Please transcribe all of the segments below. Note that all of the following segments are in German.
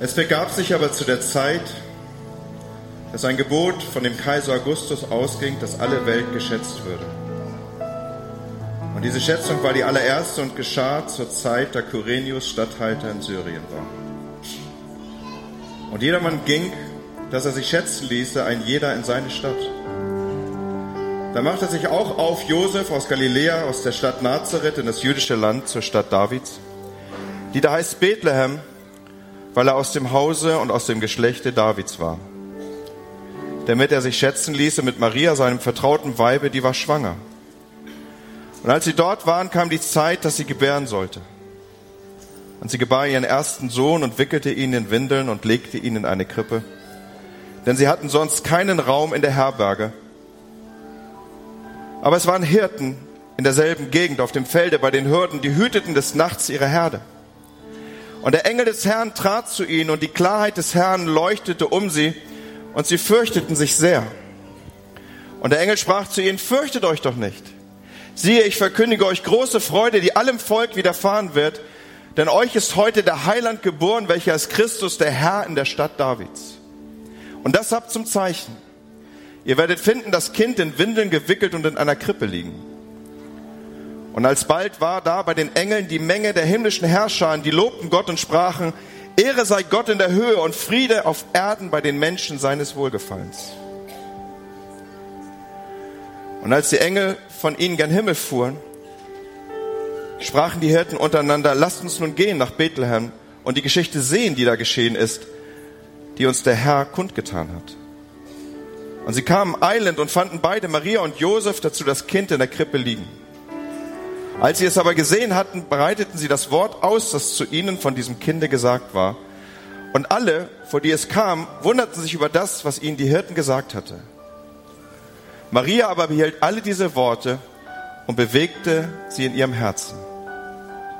Es begab sich aber zu der Zeit, dass ein Gebot von dem Kaiser Augustus ausging, dass alle Welt geschätzt würde. Und diese Schätzung war die allererste und geschah zur Zeit, da Kyrenius Statthalter in Syrien war. Und jedermann ging, dass er sich schätzen ließe, ein jeder in seine Stadt. Da machte sich auch auf Josef aus Galiläa, aus der Stadt Nazareth in das jüdische Land zur Stadt Davids, die da heißt Bethlehem, weil er aus dem Hause und aus dem Geschlechte Davids war. Damit er sich schätzen ließe mit Maria, seinem vertrauten Weibe, die war schwanger. Und als sie dort waren, kam die Zeit, dass sie gebären sollte. Und sie gebar ihren ersten Sohn und wickelte ihn in Windeln und legte ihn in eine Krippe. Denn sie hatten sonst keinen Raum in der Herberge. Aber es waren Hirten in derselben Gegend auf dem Felde bei den Hürden, die hüteten des Nachts ihre Herde. Und der Engel des Herrn trat zu ihnen und die Klarheit des Herrn leuchtete um sie und sie fürchteten sich sehr. Und der Engel sprach zu ihnen, fürchtet euch doch nicht. Siehe, ich verkündige euch große Freude, die allem Volk widerfahren wird, denn euch ist heute der Heiland geboren, welcher ist Christus, der Herr in der Stadt Davids. Und das habt zum Zeichen. Ihr werdet finden, das Kind in Windeln gewickelt und in einer Krippe liegen. Und alsbald war da bei den Engeln die Menge der himmlischen Herrscher, die lobten Gott und sprachen, Ehre sei Gott in der Höhe und Friede auf Erden bei den Menschen seines Wohlgefallens. Und als die Engel von ihnen gen Himmel fuhren, sprachen die Hirten untereinander, lasst uns nun gehen nach Bethlehem und die Geschichte sehen, die da geschehen ist, die uns der Herr kundgetan hat. Und sie kamen eilend und fanden beide, Maria und Josef, dazu das Kind in der Krippe liegen. Als sie es aber gesehen hatten, breiteten sie das Wort aus, das zu ihnen von diesem Kinde gesagt war. Und alle, vor die es kam, wunderten sich über das, was ihnen die Hirten gesagt hatte. Maria aber behielt alle diese Worte und bewegte sie in ihrem Herzen.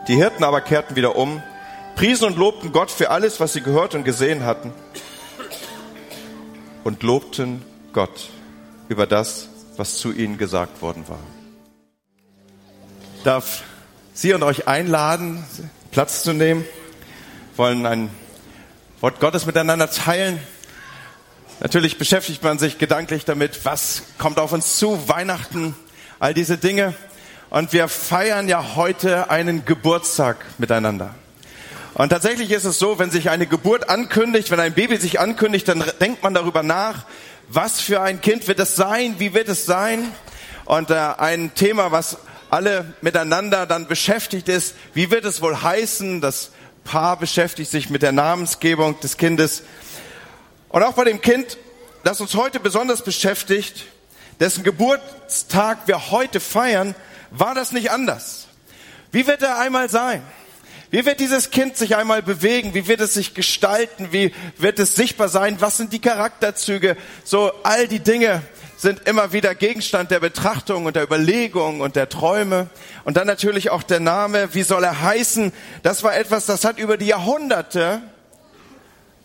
Die Hirten aber kehrten wieder um, priesen und lobten Gott für alles, was sie gehört und gesehen hatten und lobten Gott über das, was zu ihnen gesagt worden war. Darf Sie und euch einladen, Platz zu nehmen, wollen ein Wort Gottes miteinander teilen. Natürlich beschäftigt man sich gedanklich damit, was kommt auf uns zu, Weihnachten, all diese Dinge. Und wir feiern ja heute einen Geburtstag miteinander. Und tatsächlich ist es so, wenn sich eine Geburt ankündigt, wenn ein Baby sich ankündigt, dann denkt man darüber nach, was für ein Kind wird es sein, wie wird es sein. Und äh, ein Thema, was alle miteinander dann beschäftigt ist, wie wird es wohl heißen? Das Paar beschäftigt sich mit der Namensgebung des Kindes. Und auch bei dem Kind, das uns heute besonders beschäftigt, dessen Geburtstag wir heute feiern, war das nicht anders. Wie wird er einmal sein? Wie wird dieses Kind sich einmal bewegen? Wie wird es sich gestalten? Wie wird es sichtbar sein? Was sind die Charakterzüge? So all die Dinge sind immer wieder Gegenstand der Betrachtung und der Überlegung und der Träume. Und dann natürlich auch der Name. Wie soll er heißen? Das war etwas, das hat über die Jahrhunderte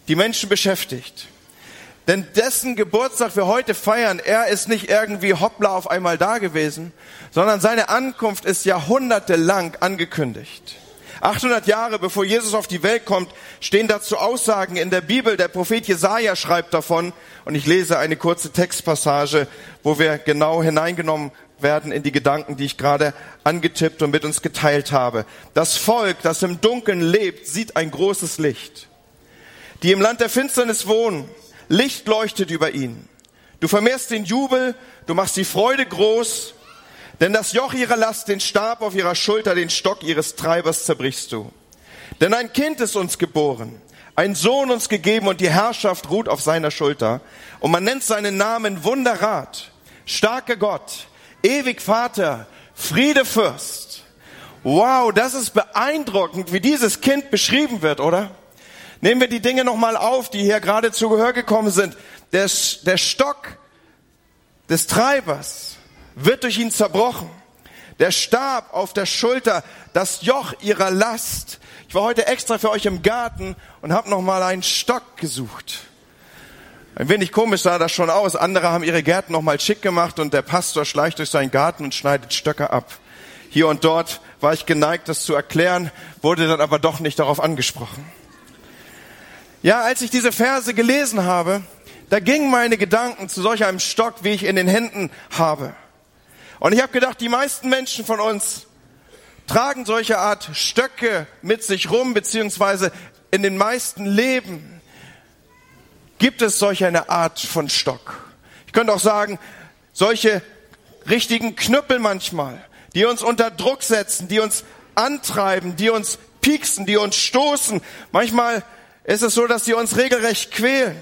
die Menschen beschäftigt. Denn dessen Geburtstag wir heute feiern, er ist nicht irgendwie hoppla auf einmal da gewesen, sondern seine Ankunft ist jahrhundertelang angekündigt. 800 Jahre bevor Jesus auf die Welt kommt, stehen dazu Aussagen in der Bibel. Der Prophet Jesaja schreibt davon, und ich lese eine kurze Textpassage, wo wir genau hineingenommen werden in die Gedanken, die ich gerade angetippt und mit uns geteilt habe. Das Volk, das im Dunkeln lebt, sieht ein großes Licht. Die im Land der Finsternis wohnen, Licht leuchtet über ihn. Du vermehrst den Jubel, du machst die Freude groß, denn das Joch ihrer Last, den Stab auf ihrer Schulter, den Stock ihres Treibers zerbrichst du. Denn ein Kind ist uns geboren, ein Sohn uns gegeben und die Herrschaft ruht auf seiner Schulter. Und man nennt seinen Namen Wunderrat, starker Gott, ewig Vater, Friede Fürst. Wow, das ist beeindruckend, wie dieses Kind beschrieben wird, oder? Nehmen wir die Dinge nochmal auf, die hier gerade zu Gehör gekommen sind. Der, der Stock des Treibers wird durch ihn zerbrochen. Der Stab auf der Schulter, das Joch ihrer Last. Ich war heute extra für euch im Garten und habe nochmal einen Stock gesucht. Ein wenig komisch sah das schon aus. Andere haben ihre Gärten nochmal schick gemacht und der Pastor schleicht durch seinen Garten und schneidet Stöcke ab. Hier und dort war ich geneigt, das zu erklären, wurde dann aber doch nicht darauf angesprochen. Ja, als ich diese Verse gelesen habe, da gingen meine Gedanken zu solch einem Stock, wie ich in den Händen habe. Und ich habe gedacht, die meisten Menschen von uns tragen solche Art Stöcke mit sich rum, beziehungsweise in den meisten Leben gibt es solch eine Art von Stock. Ich könnte auch sagen, solche richtigen Knüppel manchmal, die uns unter Druck setzen, die uns antreiben, die uns pieksen, die uns stoßen. Manchmal ist es so, dass sie uns regelrecht quälen.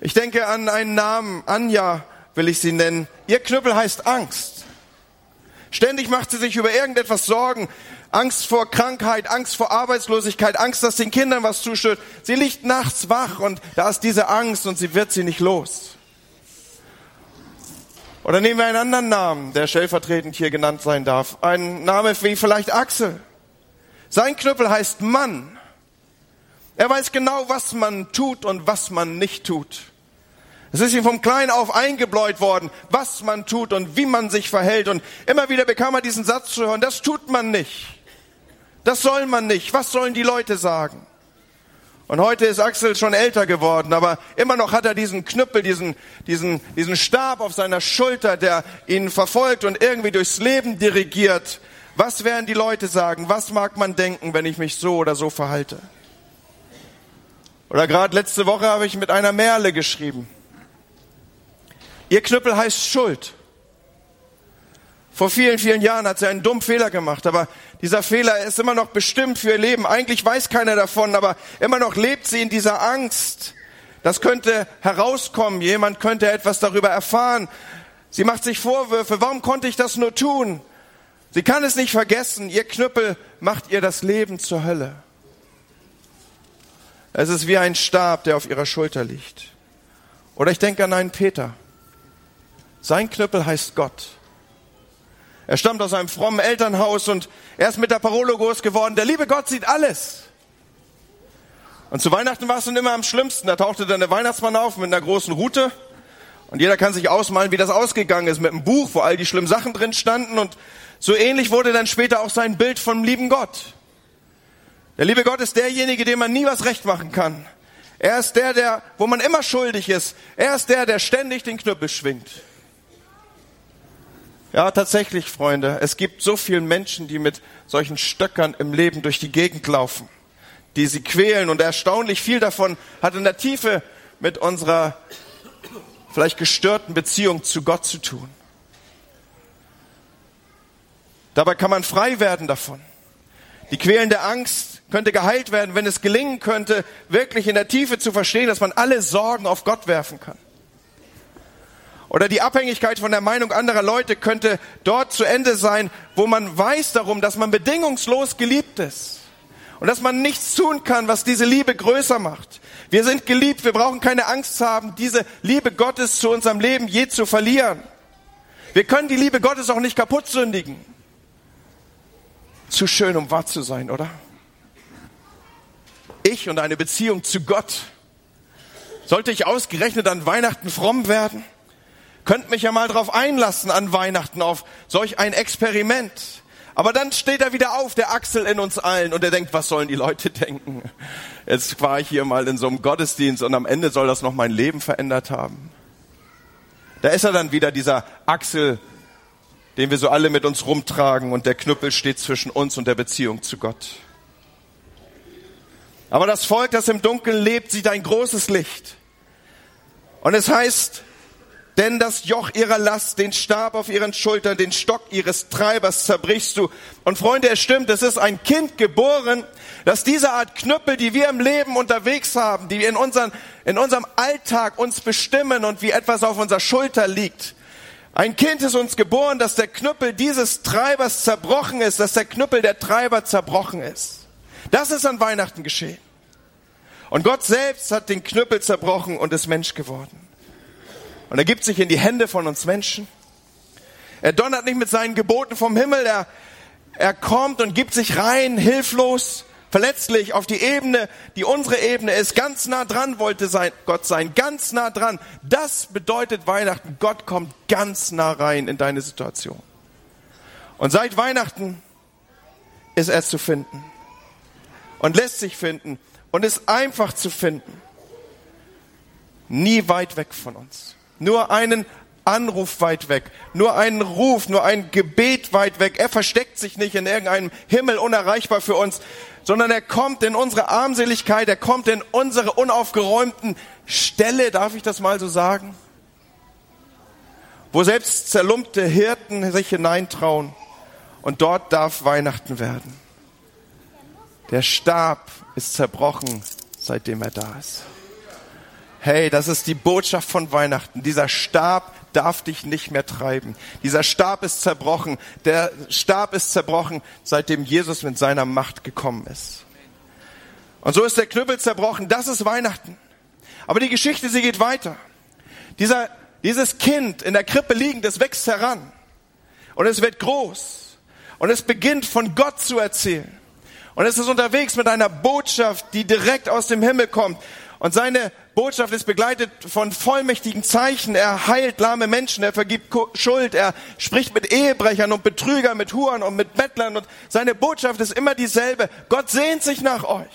Ich denke an einen Namen, Anja will ich sie nennen. Ihr Knüppel heißt Angst. Ständig macht sie sich über irgendetwas Sorgen. Angst vor Krankheit, Angst vor Arbeitslosigkeit, Angst, dass den Kindern was zusteht. Sie liegt nachts wach und da ist diese Angst und sie wird sie nicht los. Oder nehmen wir einen anderen Namen, der stellvertretend hier genannt sein darf. Ein Name wie vielleicht Axel. Sein Knüppel heißt Mann. Er weiß genau, was man tut und was man nicht tut. Es ist ihm vom Kleinen auf eingebläut worden, was man tut und wie man sich verhält. Und immer wieder bekam er diesen Satz zu hören, das tut man nicht. Das soll man nicht. Was sollen die Leute sagen? Und heute ist Axel schon älter geworden, aber immer noch hat er diesen Knüppel, diesen, diesen, diesen Stab auf seiner Schulter, der ihn verfolgt und irgendwie durchs Leben dirigiert. Was werden die Leute sagen? Was mag man denken, wenn ich mich so oder so verhalte? Oder gerade letzte Woche habe ich mit einer Merle geschrieben. Ihr Knüppel heißt Schuld. Vor vielen, vielen Jahren hat sie einen dummen Fehler gemacht, aber dieser Fehler ist immer noch bestimmt für ihr Leben. Eigentlich weiß keiner davon, aber immer noch lebt sie in dieser Angst. Das könnte herauskommen, jemand könnte etwas darüber erfahren. Sie macht sich Vorwürfe, warum konnte ich das nur tun? Sie kann es nicht vergessen, ihr Knüppel macht ihr das Leben zur Hölle. Es ist wie ein Stab, der auf ihrer Schulter liegt. Oder ich denke an einen Peter. Sein Knüppel heißt Gott. Er stammt aus einem frommen Elternhaus und er ist mit der Parole groß geworden. Der liebe Gott sieht alles. Und zu Weihnachten war es dann immer am schlimmsten. Da tauchte dann der Weihnachtsmann auf mit einer großen Rute. Und jeder kann sich ausmalen, wie das ausgegangen ist mit einem Buch, wo all die schlimmen Sachen drin standen. Und so ähnlich wurde dann später auch sein Bild vom lieben Gott. Der liebe Gott ist derjenige, dem man nie was recht machen kann. Er ist der, der, wo man immer schuldig ist. Er ist der, der ständig den Knüppel schwingt. Ja, tatsächlich, Freunde. Es gibt so viele Menschen, die mit solchen Stöckern im Leben durch die Gegend laufen, die sie quälen. Und erstaunlich viel davon hat in der Tiefe mit unserer vielleicht gestörten Beziehung zu Gott zu tun. Dabei kann man frei werden davon. Die quälende Angst könnte geheilt werden, wenn es gelingen könnte, wirklich in der Tiefe zu verstehen, dass man alle Sorgen auf Gott werfen kann. Oder die Abhängigkeit von der Meinung anderer Leute könnte dort zu Ende sein, wo man weiß darum, dass man bedingungslos geliebt ist. Und dass man nichts tun kann, was diese Liebe größer macht. Wir sind geliebt, wir brauchen keine Angst haben, diese Liebe Gottes zu unserem Leben je zu verlieren. Wir können die Liebe Gottes auch nicht kaputt sündigen. Zu schön, um wahr zu sein, oder? Ich und eine Beziehung zu Gott. Sollte ich ausgerechnet an Weihnachten fromm werden? Könnt mich ja mal drauf einlassen an Weihnachten auf solch ein Experiment. Aber dann steht er wieder auf, der Axel in uns allen, und er denkt, was sollen die Leute denken? Jetzt war ich hier mal in so einem Gottesdienst und am Ende soll das noch mein Leben verändert haben. Da ist er dann wieder, dieser Axel, den wir so alle mit uns rumtragen und der Knüppel steht zwischen uns und der Beziehung zu Gott. Aber das Volk, das im Dunkeln lebt, sieht ein großes Licht. Und es heißt, denn das Joch ihrer Last, den Stab auf ihren Schultern, den Stock ihres Treibers zerbrichst du. Und Freunde, es stimmt, es ist ein Kind geboren, dass diese Art Knüppel, die wir im Leben unterwegs haben, die in, unseren, in unserem Alltag uns bestimmen und wie etwas auf unserer Schulter liegt, ein Kind ist uns geboren, dass der Knüppel dieses Treibers zerbrochen ist, dass der Knüppel der Treiber zerbrochen ist. Das ist an Weihnachten geschehen. Und Gott selbst hat den Knüppel zerbrochen und ist Mensch geworden. Und er gibt sich in die Hände von uns Menschen. Er donnert nicht mit seinen Geboten vom Himmel. Er, er kommt und gibt sich rein, hilflos, verletzlich auf die Ebene, die unsere Ebene ist, ganz nah dran wollte sein, Gott sein, ganz nah dran. Das bedeutet Weihnachten. Gott kommt ganz nah rein in deine Situation. Und seit Weihnachten ist er zu finden. und lässt sich finden und ist einfach zu finden. Nie weit weg von uns. Nur einen Anruf weit weg, nur einen Ruf, nur ein Gebet weit weg. Er versteckt sich nicht in irgendeinem Himmel unerreichbar für uns, sondern er kommt in unsere Armseligkeit, er kommt in unsere unaufgeräumten Ställe, darf ich das mal so sagen? Wo selbst zerlumpte Hirten sich hineintrauen und dort darf Weihnachten werden. Der Stab ist zerbrochen, seitdem er da ist. Hey, das ist die Botschaft von Weihnachten. Dieser Stab darf dich nicht mehr treiben. Dieser Stab ist zerbrochen. Der Stab ist zerbrochen, seitdem Jesus mit seiner Macht gekommen ist. Und so ist der Knüppel zerbrochen. Das ist Weihnachten. Aber die Geschichte, sie geht weiter. Dieser, dieses Kind in der Krippe liegend, das wächst heran. Und es wird groß. Und es beginnt von Gott zu erzählen. Und es ist unterwegs mit einer Botschaft, die direkt aus dem Himmel kommt. Und seine Botschaft ist begleitet von vollmächtigen Zeichen. Er heilt lahme Menschen, er vergibt Schuld, er spricht mit Ehebrechern und Betrügern, mit Huren und mit Bettlern. Und seine Botschaft ist immer dieselbe. Gott sehnt sich nach euch.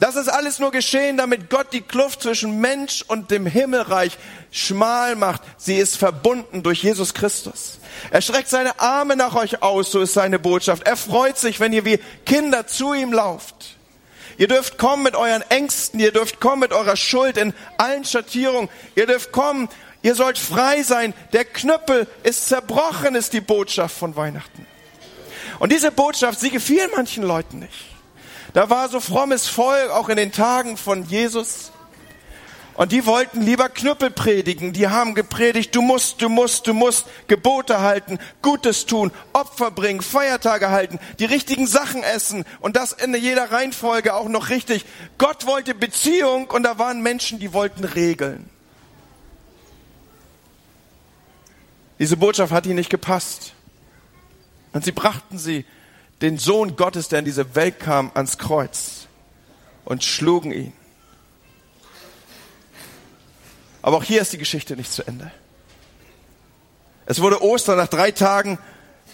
Das ist alles nur geschehen, damit Gott die Kluft zwischen Mensch und dem Himmelreich schmal macht. Sie ist verbunden durch Jesus Christus. Er streckt seine Arme nach euch aus, so ist seine Botschaft. Er freut sich, wenn ihr wie Kinder zu ihm lauft. Ihr dürft kommen mit euren Ängsten, ihr dürft kommen mit eurer Schuld in allen Schattierungen. Ihr dürft kommen, ihr sollt frei sein. Der Knüppel ist zerbrochen, ist die Botschaft von Weihnachten. Und diese Botschaft, sie gefiel manchen Leuten nicht. Da war so frommes Volk, auch in den Tagen von Jesus. Und die wollten lieber Knüppel predigen. Die haben gepredigt, du musst, du musst, du musst Gebote halten, Gutes tun, Opfer bringen, Feiertage halten, die richtigen Sachen essen und das in jeder Reihenfolge auch noch richtig. Gott wollte Beziehung und da waren Menschen, die wollten Regeln. Diese Botschaft hat ihnen nicht gepasst. Und sie brachten sie, den Sohn Gottes, der in diese Welt kam, ans Kreuz und schlugen ihn. Aber auch hier ist die Geschichte nicht zu Ende. Es wurde Ostern, nach drei Tagen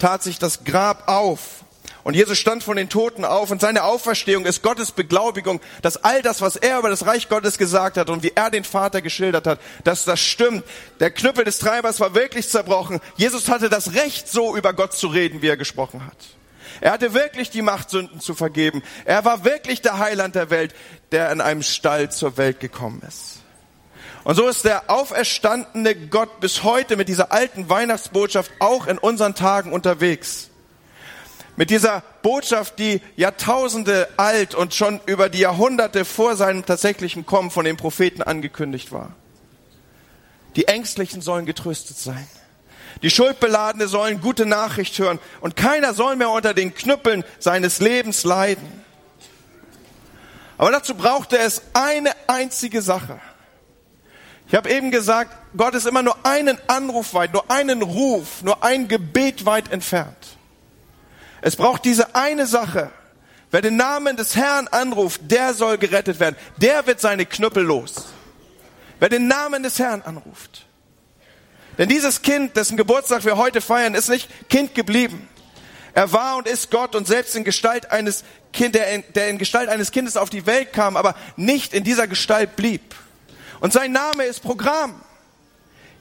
tat sich das Grab auf. Und Jesus stand von den Toten auf und seine Auferstehung ist Gottes Beglaubigung, dass all das, was er über das Reich Gottes gesagt hat und wie er den Vater geschildert hat, dass das stimmt. Der Knüppel des Treibers war wirklich zerbrochen. Jesus hatte das Recht, so über Gott zu reden, wie er gesprochen hat. Er hatte wirklich die Macht, Sünden zu vergeben. Er war wirklich der Heiland der Welt, der in einem Stall zur Welt gekommen ist. Und so ist der auferstandene Gott bis heute mit dieser alten Weihnachtsbotschaft auch in unseren Tagen unterwegs. Mit dieser Botschaft, die Jahrtausende alt und schon über die Jahrhunderte vor seinem tatsächlichen Kommen von den Propheten angekündigt war. Die Ängstlichen sollen getröstet sein. Die Schuldbeladene sollen gute Nachricht hören und keiner soll mehr unter den Knüppeln seines Lebens leiden. Aber dazu brauchte es eine einzige Sache. Ich habe eben gesagt, Gott ist immer nur einen Anruf weit, nur einen Ruf, nur ein Gebet weit entfernt. Es braucht diese eine Sache. Wer den Namen des Herrn anruft, der soll gerettet werden. Der wird seine Knüppel los. Wer den Namen des Herrn anruft. Denn dieses Kind, dessen Geburtstag wir heute feiern, ist nicht Kind geblieben. Er war und ist Gott und selbst in Gestalt eines Kind, der in, der in Gestalt eines Kindes auf die Welt kam, aber nicht in dieser Gestalt blieb. Und sein Name ist Programm.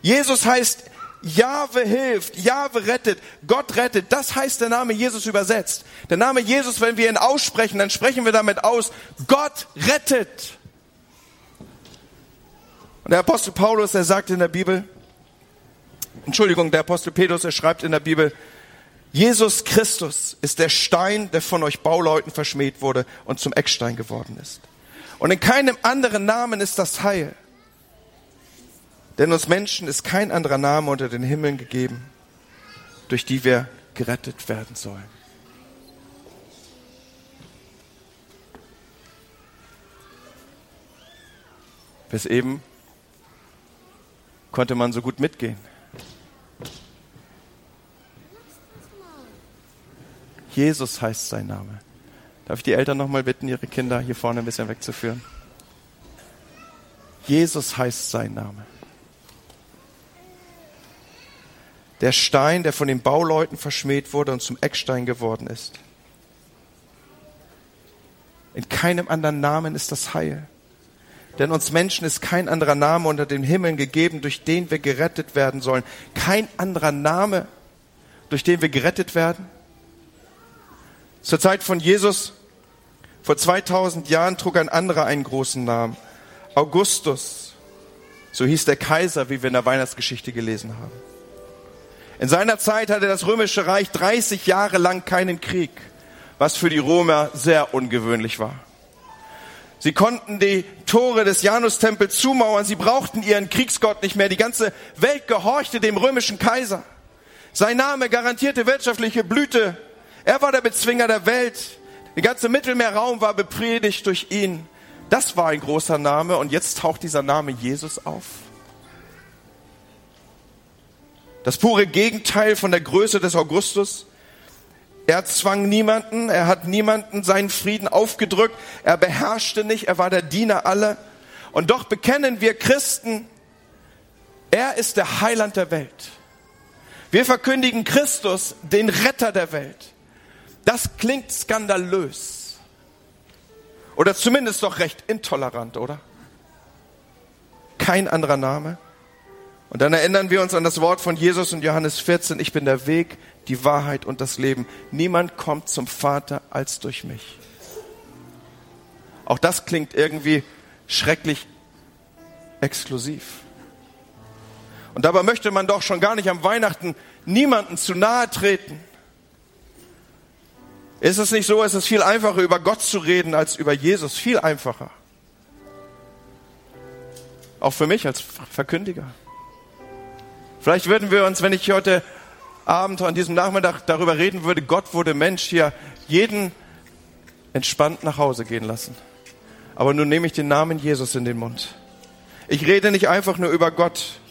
Jesus heißt Jahwe hilft, Jahwe rettet, Gott rettet. Das heißt der Name Jesus übersetzt. Der Name Jesus, wenn wir ihn aussprechen, dann sprechen wir damit aus, Gott rettet. Und der Apostel Paulus, er sagt in der Bibel, Entschuldigung, der Apostel Petrus, er schreibt in der Bibel, Jesus Christus ist der Stein, der von euch Bauleuten verschmäht wurde und zum Eckstein geworden ist. Und in keinem anderen Namen ist das Heil. Denn uns Menschen ist kein anderer Name unter den Himmeln gegeben, durch die wir gerettet werden sollen. Bis eben konnte man so gut mitgehen. Jesus heißt sein Name. Darf ich die Eltern nochmal bitten, ihre Kinder hier vorne ein bisschen wegzuführen? Jesus heißt sein Name. Der Stein, der von den Bauleuten verschmäht wurde und zum Eckstein geworden ist. In keinem anderen Namen ist das Heil. Denn uns Menschen ist kein anderer Name unter den Himmeln gegeben, durch den wir gerettet werden sollen. Kein anderer Name, durch den wir gerettet werden. Zur Zeit von Jesus, vor 2000 Jahren, trug ein anderer einen großen Namen. Augustus. So hieß der Kaiser, wie wir in der Weihnachtsgeschichte gelesen haben. In seiner Zeit hatte das römische Reich 30 Jahre lang keinen Krieg, was für die Römer sehr ungewöhnlich war. Sie konnten die Tore des Janustempels zumauern. Sie brauchten ihren Kriegsgott nicht mehr. Die ganze Welt gehorchte dem römischen Kaiser. Sein Name garantierte wirtschaftliche Blüte. Er war der Bezwinger der Welt. Der ganze Mittelmeerraum war bepredigt durch ihn. Das war ein großer Name und jetzt taucht dieser Name Jesus auf. Das pure Gegenteil von der Größe des Augustus. Er zwang niemanden, er hat niemanden seinen Frieden aufgedrückt, er beherrschte nicht, er war der Diener aller. Und doch bekennen wir Christen, er ist der Heiland der Welt. Wir verkündigen Christus, den Retter der Welt. Das klingt skandalös. Oder zumindest doch recht intolerant, oder? Kein anderer Name. Und dann erinnern wir uns an das Wort von Jesus in Johannes 14, ich bin der Weg, die Wahrheit und das Leben. Niemand kommt zum Vater als durch mich. Auch das klingt irgendwie schrecklich exklusiv. Und dabei möchte man doch schon gar nicht am Weihnachten niemanden zu nahe treten. Ist es nicht so, ist es viel einfacher, über Gott zu reden, als über Jesus? Viel einfacher. Auch für mich als Verkündiger. Vielleicht würden wir uns, wenn ich heute Abend, an diesem Nachmittag darüber reden würde, Gott wurde Mensch, hier jeden entspannt nach Hause gehen lassen. Aber nun nehme ich den Namen Jesus in den Mund. Ich rede nicht einfach nur über Gott,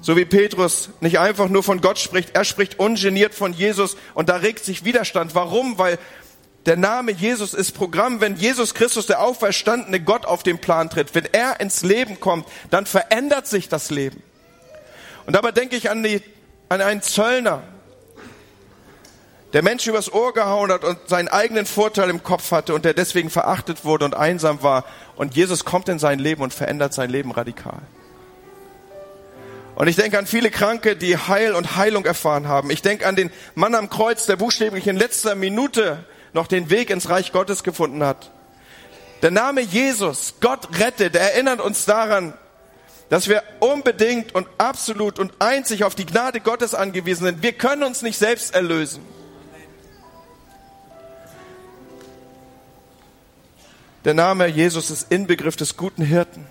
so wie Petrus nicht einfach nur von Gott spricht, er spricht ungeniert von Jesus und da regt sich Widerstand. Warum? Weil der Name Jesus ist Programm. Wenn Jesus Christus, der auferstandene Gott, auf den Plan tritt, wenn er ins Leben kommt, dann verändert sich das Leben. Und dabei denke ich an die an einen Zöllner, der Mensch übers Ohr gehauen hat und seinen eigenen Vorteil im Kopf hatte und der deswegen verachtet wurde und einsam war. Und Jesus kommt in sein Leben und verändert sein Leben radikal. Und ich denke an viele Kranke, die Heil und Heilung erfahren haben. Ich denke an den Mann am Kreuz, der buchstäblich in letzter Minute noch den Weg ins Reich Gottes gefunden hat. Der Name Jesus, Gott rettet, erinnert uns daran, dass wir unbedingt und absolut und einzig auf die Gnade Gottes angewiesen sind. Wir können uns nicht selbst erlösen. Der Name Jesus ist Inbegriff des guten Hirten,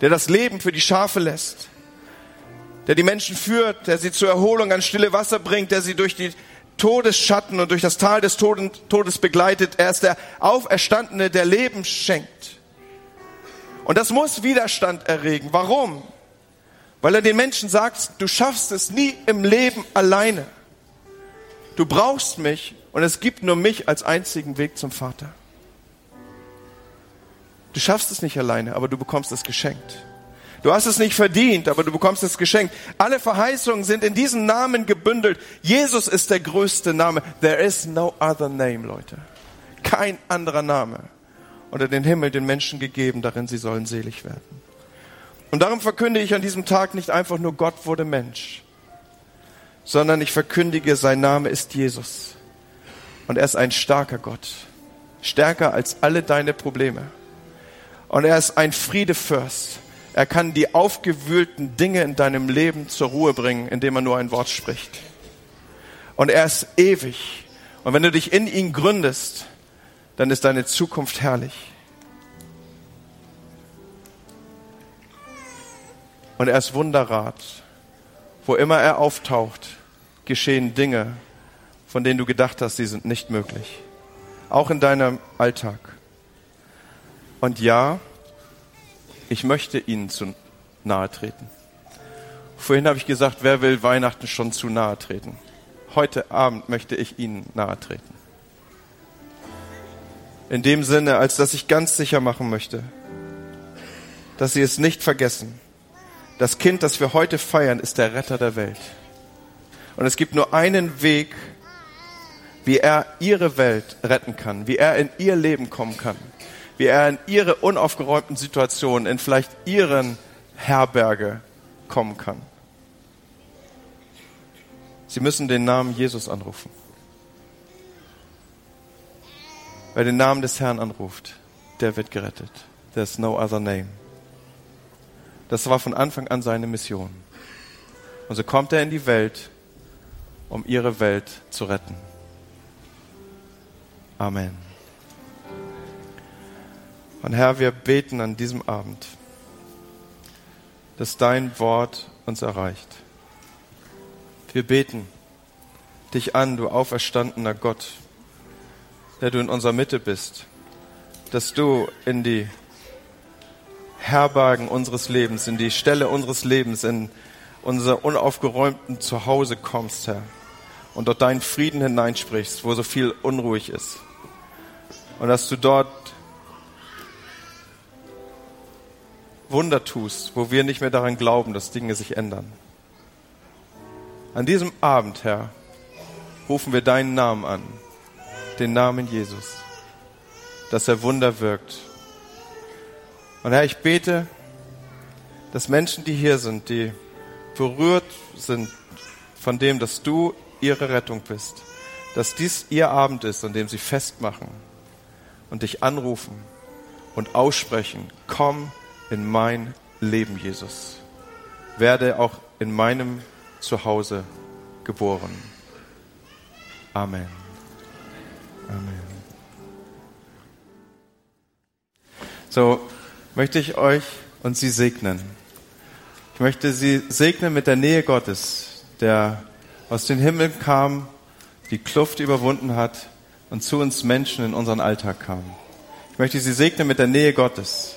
der das Leben für die Schafe lässt, der die Menschen führt, der sie zur Erholung an stille Wasser bringt, der sie durch die Todesschatten und durch das Tal des Todes begleitet. Er ist der Auferstandene, der Leben schenkt. Und das muss Widerstand erregen. Warum? Weil er den Menschen sagt, du schaffst es nie im Leben alleine. Du brauchst mich und es gibt nur mich als einzigen Weg zum Vater. Du schaffst es nicht alleine, aber du bekommst es geschenkt. Du hast es nicht verdient, aber du bekommst es geschenkt. Alle Verheißungen sind in diesem Namen gebündelt. Jesus ist der größte Name. There is no other name, Leute. Kein anderer Name unter den Himmel den Menschen gegeben, darin sie sollen selig werden. Und darum verkündige ich an diesem Tag nicht einfach nur Gott wurde Mensch, sondern ich verkündige, sein Name ist Jesus. Und er ist ein starker Gott, stärker als alle deine Probleme. Und er ist ein Friedefürst. Er kann die aufgewühlten Dinge in deinem Leben zur Ruhe bringen, indem er nur ein Wort spricht. Und er ist ewig. Und wenn du dich in ihn gründest, dann ist deine Zukunft herrlich. Und er ist Wunderrat. Wo immer er auftaucht, geschehen Dinge, von denen du gedacht hast, sie sind nicht möglich. Auch in deinem Alltag. Und ja, ich möchte ihnen zu nahe treten. Vorhin habe ich gesagt, wer will Weihnachten schon zu nahe treten? Heute Abend möchte ich ihnen nahe treten. In dem Sinne, als dass ich ganz sicher machen möchte, dass Sie es nicht vergessen. Das Kind, das wir heute feiern, ist der Retter der Welt. Und es gibt nur einen Weg, wie er ihre Welt retten kann, wie er in ihr Leben kommen kann, wie er in ihre unaufgeräumten Situationen, in vielleicht ihren Herberge kommen kann. Sie müssen den Namen Jesus anrufen. Wer den Namen des Herrn anruft, der wird gerettet. There's no other name. Das war von Anfang an seine Mission. Und so kommt er in die Welt, um ihre Welt zu retten. Amen. Und Herr, wir beten an diesem Abend, dass dein Wort uns erreicht. Wir beten dich an, du auferstandener Gott, der du in unserer Mitte bist, dass du in die Herbergen unseres Lebens, in die Stelle unseres Lebens, in unser unaufgeräumten Zuhause kommst, Herr, und dort deinen Frieden hineinsprichst, wo so viel unruhig ist. Und dass du dort Wunder tust, wo wir nicht mehr daran glauben, dass Dinge sich ändern. An diesem Abend, Herr, rufen wir deinen Namen an, den Namen Jesus, dass er Wunder wirkt. Und Herr, ich bete, dass Menschen, die hier sind, die berührt sind von dem, dass du ihre Rettung bist, dass dies ihr Abend ist, an dem sie festmachen und dich anrufen und aussprechen, komm in mein Leben, Jesus. Werde auch in meinem zu Hause geboren. Amen. Amen. So möchte ich euch und Sie segnen. Ich möchte Sie segnen mit der Nähe Gottes, der aus den Himmeln kam, die Kluft überwunden hat und zu uns Menschen in unseren Alltag kam. Ich möchte Sie segnen mit der Nähe Gottes.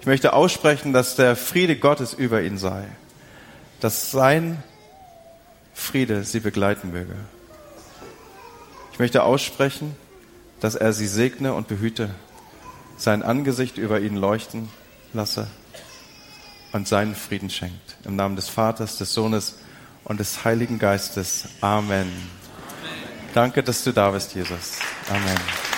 Ich möchte aussprechen, dass der Friede Gottes über ihn sei, dass sein Friede sie begleiten möge. Ich möchte aussprechen, dass er sie segne und behüte, sein Angesicht über ihnen leuchten lasse und seinen Frieden schenkt. Im Namen des Vaters, des Sohnes und des Heiligen Geistes. Amen. Amen. Danke, dass du da bist, Jesus. Amen.